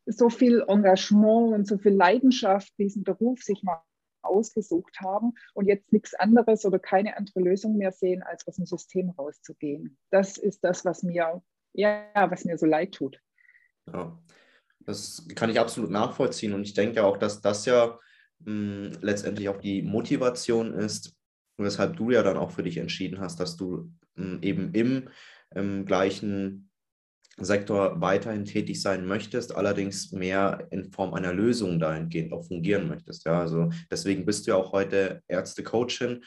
so viel Engagement und so viel Leidenschaft diesen Beruf sich machen, ausgesucht haben und jetzt nichts anderes oder keine andere Lösung mehr sehen, als aus dem System rauszugehen. Das ist das, was mir, ja, was mir so leid tut.
Ja, das kann ich absolut nachvollziehen und ich denke auch, dass das ja mh, hm, letztendlich auch die Motivation ist, weshalb du ja dann auch für dich entschieden hast, dass du mh, hm, eben im, im gleichen Sektor weiterhin tätig sein möchtest, allerdings mehr in Form einer Lösung dahingehend auch fungieren möchtest. Ja, also deswegen bist du ja auch heute Ärzte-Coachin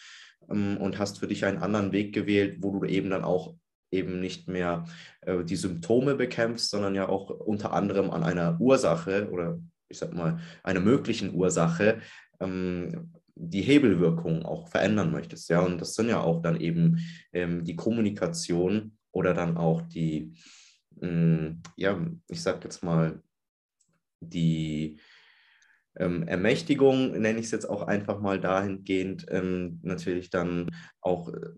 ähm, und hast für dich einen anderen Weg gewählt, wo du eben dann auch eben nicht mehr äh, die Symptome bekämpfst, sondern ja auch unter anderem an einer Ursache oder ich sag mal einer möglichen Ursache ähm, die Hebelwirkung auch verändern möchtest. Ja, und das sind ja auch dann eben ähm, die Kommunikation oder dann auch die Mm, ja, ich sage jetzt mal, die ähm, Ermächtigung, nenne ich es jetzt auch einfach mal dahingehend, ähm, natürlich dann auch äh,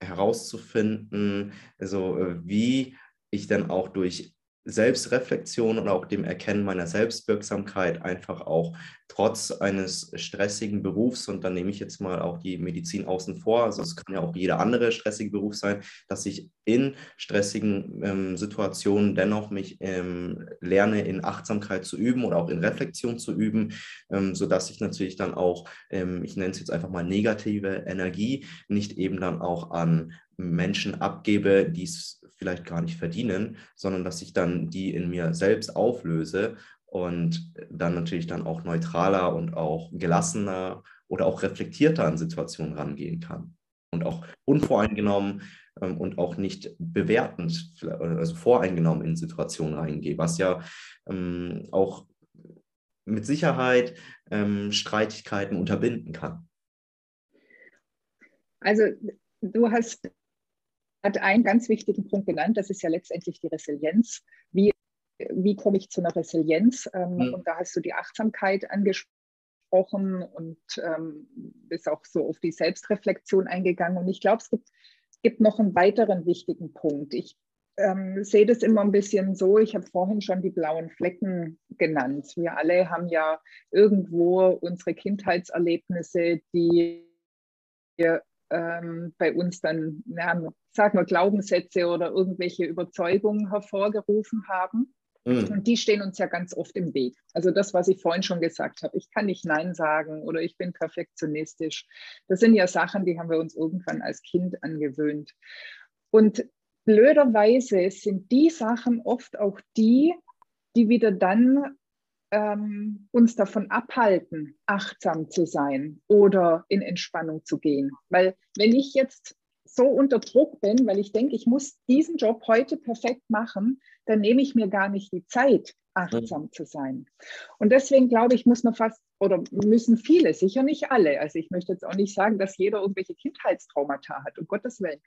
herauszufinden, also wie ich dann auch durch Selbstreflexion und auch dem Erkennen meiner Selbstwirksamkeit einfach auch trotz eines stressigen Berufs, und dann nehme ich jetzt mal auch die Medizin außen vor, also es kann ja auch jeder andere stressige Beruf sein, dass ich in stressigen ähm, Situationen dennoch mich ähm, lerne, in Achtsamkeit zu üben oder auch in Reflexion zu üben, ähm, sodass ich natürlich dann auch, ähm, ich nenne es jetzt einfach mal negative Energie, nicht eben dann auch an Menschen abgebe, die es vielleicht gar nicht verdienen, sondern dass ich dann die in mir selbst auflöse und dann natürlich dann auch neutraler und auch gelassener oder auch reflektierter an Situationen rangehen kann und auch unvoreingenommen ähm, und auch nicht bewertend, also voreingenommen in Situationen reingehe, was ja ähm, auch mit Sicherheit ähm, Streitigkeiten unterbinden kann.
Also du hast hat einen ganz wichtigen Punkt genannt, das ist ja letztendlich die Resilienz. Wie, wie komme ich zu einer Resilienz? Mhm. Und da hast du die Achtsamkeit angesprochen und ähm, bist auch so auf die Selbstreflexion eingegangen. Und ich glaube, es gibt, gibt noch einen weiteren wichtigen Punkt. Ich ähm, sehe das immer ein bisschen so, ich habe vorhin schon die blauen Flecken genannt. Wir alle haben ja irgendwo unsere Kindheitserlebnisse, die wir ähm, bei uns dann, ja, sagen wir, Glaubenssätze oder irgendwelche Überzeugungen hervorgerufen haben. Mhm. Und die stehen uns ja ganz oft im Weg. Also das, was ich vorhin schon gesagt habe, ich kann nicht Nein sagen oder ich bin perfektionistisch. Das sind ja Sachen, die haben wir uns irgendwann als Kind angewöhnt. Und blöderweise sind die Sachen oft auch die, die wieder dann ähm, uns davon abhalten, achtsam zu sein oder in Entspannung zu gehen. Weil wenn ich jetzt so unter Druck bin, weil ich denke, ich muss diesen Job heute perfekt machen, dann nehme ich mir gar nicht die Zeit, achtsam mhm. zu sein. Und deswegen glaube ich, muss man fast oder müssen viele, sicher nicht alle. Also ich möchte jetzt auch nicht sagen, dass jeder irgendwelche Kindheitstraumata hat, um Gottes Willen.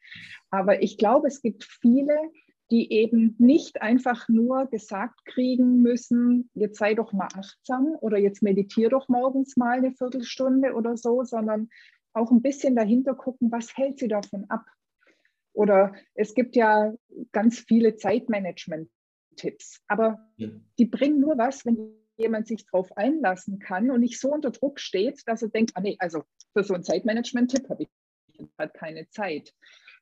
Aber ich glaube, es gibt viele, die eben nicht einfach nur gesagt kriegen müssen, jetzt sei doch mal achtsam oder jetzt meditiere doch morgens mal eine Viertelstunde oder so, sondern auch ein bisschen dahinter gucken, was hält sie davon ab. Oder es gibt ja ganz viele Zeitmanagement-Tipps, aber ja. die bringen nur was, wenn jemand sich darauf einlassen kann und nicht so unter Druck steht, dass er denkt, ah nee, also für so einen Zeitmanagement-Tipp habe ich halt keine Zeit.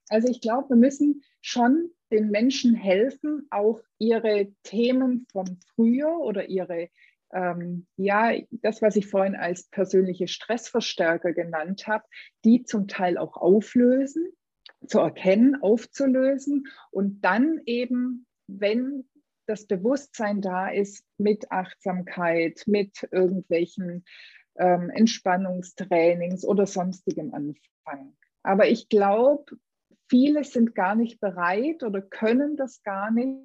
Also ich glaube, wir müssen schon den Menschen helfen, auch ihre Themen von früher oder ihre, ähm, ja, das, was ich vorhin als persönliche Stressverstärker genannt habe, die zum Teil auch auflösen, zu erkennen, aufzulösen und dann eben, wenn das Bewusstsein da ist, mit Achtsamkeit, mit irgendwelchen ähm, Entspannungstrainings oder sonstigem anfangen. Aber ich glaube, viele sind gar nicht bereit oder können das gar nicht,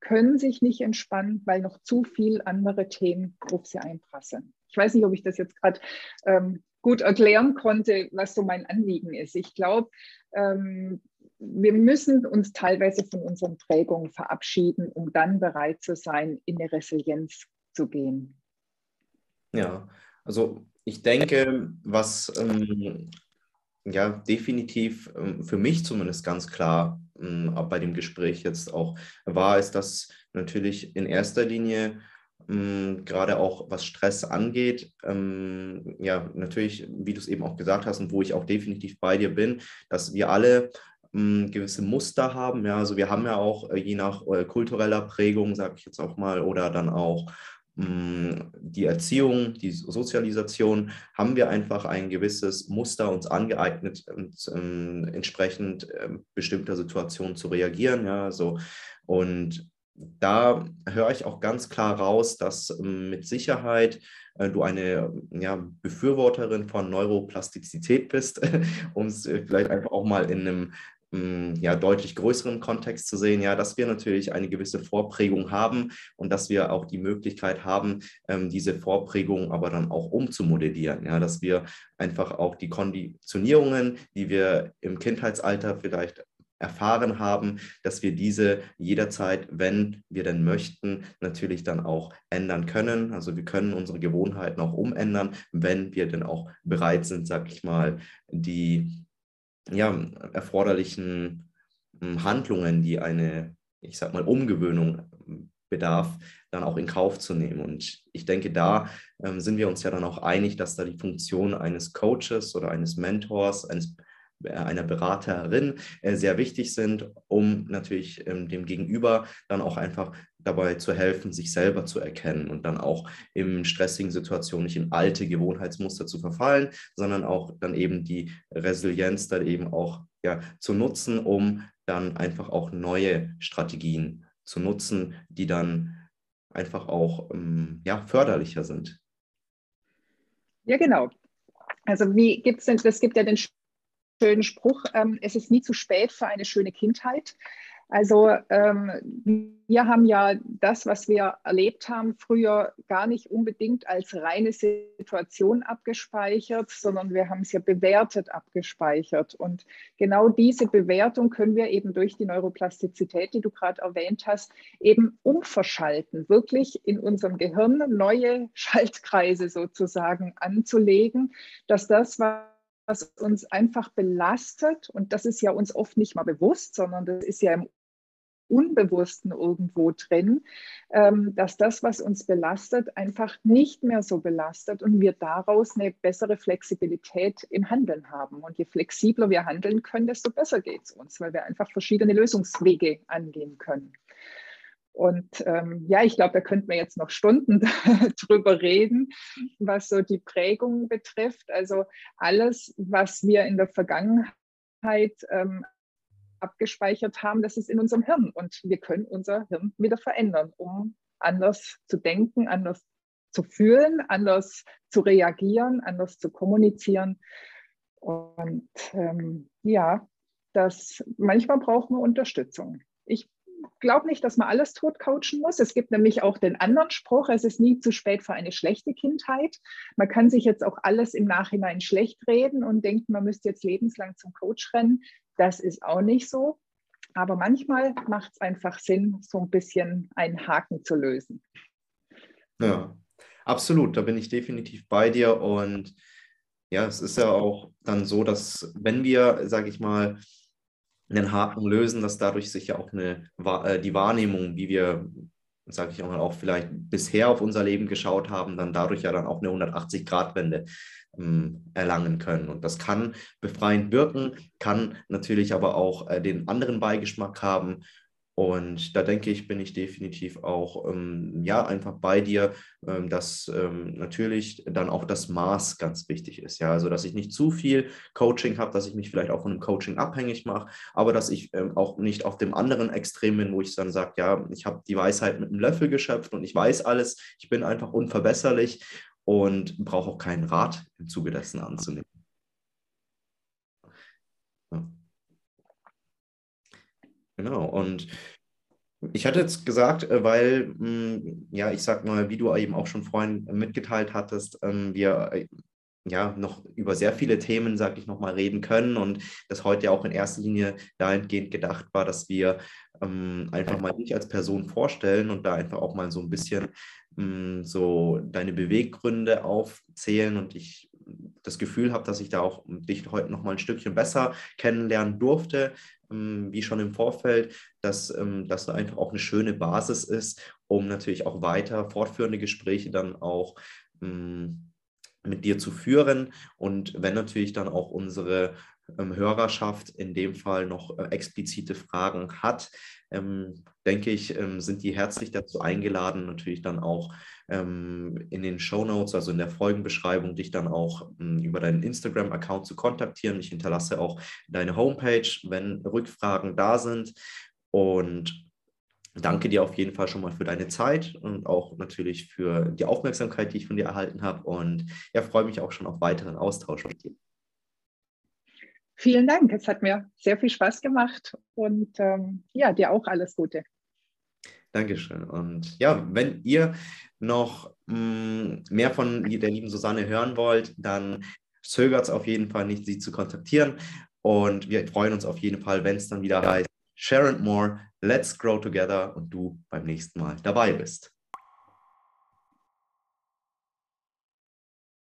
können sich nicht entspannen, weil noch zu viel andere Themen auf sie einprasseln. Ich weiß nicht, ob ich das jetzt gerade ähm, gut erklären konnte, was so mein Anliegen ist. Ich glaube, ähm, wir müssen uns teilweise von unseren Prägungen verabschieden, um dann bereit zu sein, in eine Resilienz zu gehen.
Ja, also ich denke, was ähm, ja, definitiv ähm, für mich zumindest ganz klar ähm, bei dem Gespräch jetzt auch war, ist, dass natürlich in erster Linie ähm, gerade auch was Stress angeht, ja, natürlich, wie du es eben auch gesagt hast und wo ich auch definitiv bei dir bin, dass wir alle gewisse Muster haben. Ja, also wir haben ja auch äh, je nach äh, kultureller Prägung, sage ich jetzt auch mal, oder dann auch die Erziehung, die Sozialisation, haben wir einfach ein gewisses Muster uns angeeignet, und, ähm, entsprechend äh, bestimmter Situationen zu reagieren. Ja, so. Und da höre ich auch ganz klar raus, dass ähm, mit Sicherheit äh, du eine ja, Befürworterin von Neuroplastizität bist, um es äh, vielleicht einfach auch mal in einem ja, deutlich größeren Kontext zu sehen, ja, dass wir natürlich eine gewisse Vorprägung haben und dass wir auch die Möglichkeit haben, ähm, diese Vorprägung aber dann auch umzumodellieren, ja, dass wir einfach auch die Konditionierungen, die wir im Kindheitsalter vielleicht erfahren haben, dass wir diese jederzeit, wenn wir denn möchten, natürlich dann auch ändern können. Also wir können unsere Gewohnheiten auch umändern, wenn wir denn auch bereit sind, sag ich mal, die ja, erforderlichen hm, Handlungen, die eine, ich sag mal, Umgewöhnung bedarf, dann auch in Kauf zu nehmen. Und ich denke, da ähm, sind wir uns ja dann auch einig, dass da die Funktion eines Coaches oder eines Mentors, eines einer Beraterin äh, sehr wichtig sind, um natürlich ähm, dem Gegenüber dann auch einfach dabei zu helfen, sich selber zu erkennen und dann auch in stressigen Situationen nicht in alte Gewohnheitsmuster zu verfallen, sondern auch dann eben die Resilienz dann eben auch ja, zu nutzen, um dann einfach auch neue Strategien zu nutzen, die dann einfach auch ähm, ja, förderlicher sind.
Ja, genau. Also wie gibt es denn, es gibt ja den schönen Spruch, ähm, es ist nie zu spät für eine schöne Kindheit. Also ähm, wir haben ja das, was wir erlebt haben, früher gar nicht unbedingt als reine Situation abgespeichert, sondern wir haben es ja bewertet abgespeichert. Und genau diese Bewertung können wir eben durch die Neuroplastizität, die du gerade erwähnt hast, eben umverschalten, wirklich in unserem Gehirn neue Schaltkreise sozusagen anzulegen, dass das, was was uns einfach belastet, und das ist ja uns oft nicht mal bewusst, sondern das ist ja im Unbewussten irgendwo drin, ähm, dass das, was uns belastet, einfach nicht mehr so belastet und wir daraus eine bessere Flexibilität im Handeln haben. Und je flexibler wir handeln können, desto besser geht es uns, weil wir einfach verschiedene Lösungswege angehen können. Und ähm, ja, ich glaube, da könnten wir jetzt noch Stunden drüber reden, was so die Prägung betrifft. Also alles, was wir in der Vergangenheit ähm, abgespeichert haben, das ist in unserem Hirn. Und wir können unser Hirn wieder verändern, um anders zu denken, anders zu fühlen, anders zu reagieren, anders zu kommunizieren. Und ähm, ja, das manchmal brauchen wir Unterstützung. Ich glaube nicht, dass man alles tot coachen muss. Es gibt nämlich auch den anderen Spruch, es ist nie zu spät für eine schlechte Kindheit. Man kann sich jetzt auch alles im Nachhinein schlecht reden und denken, man müsste jetzt lebenslang zum Coach rennen. Das ist auch nicht so. Aber manchmal macht es einfach Sinn, so ein bisschen einen Haken zu lösen.
Ja, absolut. Da bin ich definitiv bei dir. Und ja, es ist ja auch dann so, dass wenn wir, sage ich mal, einen Haken lösen, dass dadurch sich ja auch eine, äh, die Wahrnehmung, wie wir, sage ich auch mal, auch vielleicht bisher auf unser Leben geschaut haben, dann dadurch ja dann auch eine 180-Grad-Wende ähm, erlangen können. Und das kann befreiend wirken, kann natürlich aber auch äh, den anderen Beigeschmack haben und da denke ich, bin ich definitiv auch ähm, ja einfach bei dir, ähm, dass ähm, natürlich dann auch das Maß ganz wichtig ist. Ja, also dass ich nicht zu viel Coaching habe, dass ich mich vielleicht auch von einem Coaching abhängig mache, aber dass ich ähm, auch nicht auf dem anderen Extrem bin, wo ich dann sage, ja, ich habe die Weisheit mit einem Löffel geschöpft und ich weiß alles, ich bin einfach unverbesserlich und brauche auch keinen Rat im Zuge dessen anzunehmen. Genau, und ich hatte jetzt gesagt, äh, weil, hm, ja, ich sag mal, wie du eben auch schon vorhin mitgeteilt hattest, ähm, wir äh, ja noch über sehr viele Themen, sag ich nochmal, reden können und das heute ja auch in erster Linie dahingehend gedacht war, dass wir ähm, einfach mal dich als Person vorstellen und da einfach auch mal so ein bisschen ähm, so deine Beweggründe aufzählen und ich das Gefühl habe, dass ich da auch dich heute noch mal ein Stückchen besser kennenlernen durfte, ähm, wie schon im Vorfeld, dass ähm, das einfach auch eine schöne Basis ist, um natürlich auch weiter fortführende Gespräche dann auch mit dir zu führen. Und wenn natürlich dann auch unsere Hörerschaft in dem Fall noch äh, explizite Fragen hat, ähm, denke ich, ähm, sind die herzlich dazu eingeladen, natürlich dann auch ähm, in den Show Notes, also in der Folgenbeschreibung, dich dann auch ähm, über deinen Instagram-Account zu kontaktieren. Ich hinterlasse auch deine Homepage, wenn Rückfragen da sind. Und danke dir auf jeden Fall schon mal für deine Zeit und auch natürlich für die Aufmerksamkeit, die ich von dir erhalten habe. Und ja, freue mich auch schon auf weiteren Austausch mit dir.
Vielen Dank. Es hat mir sehr viel Spaß gemacht und ähm, ja, dir auch alles Gute.
Dankeschön. Und ja, wenn ihr noch mh, mm, mehr von der lieben Susanne hören wollt, dann zögert es auf jeden Fall nicht, sie zu kontaktieren. Und wir freuen uns auf jeden Fall, wenn es dann wieder heißt, Share and More, Let's Grow Together und du beim nächsten Mal dabei bist.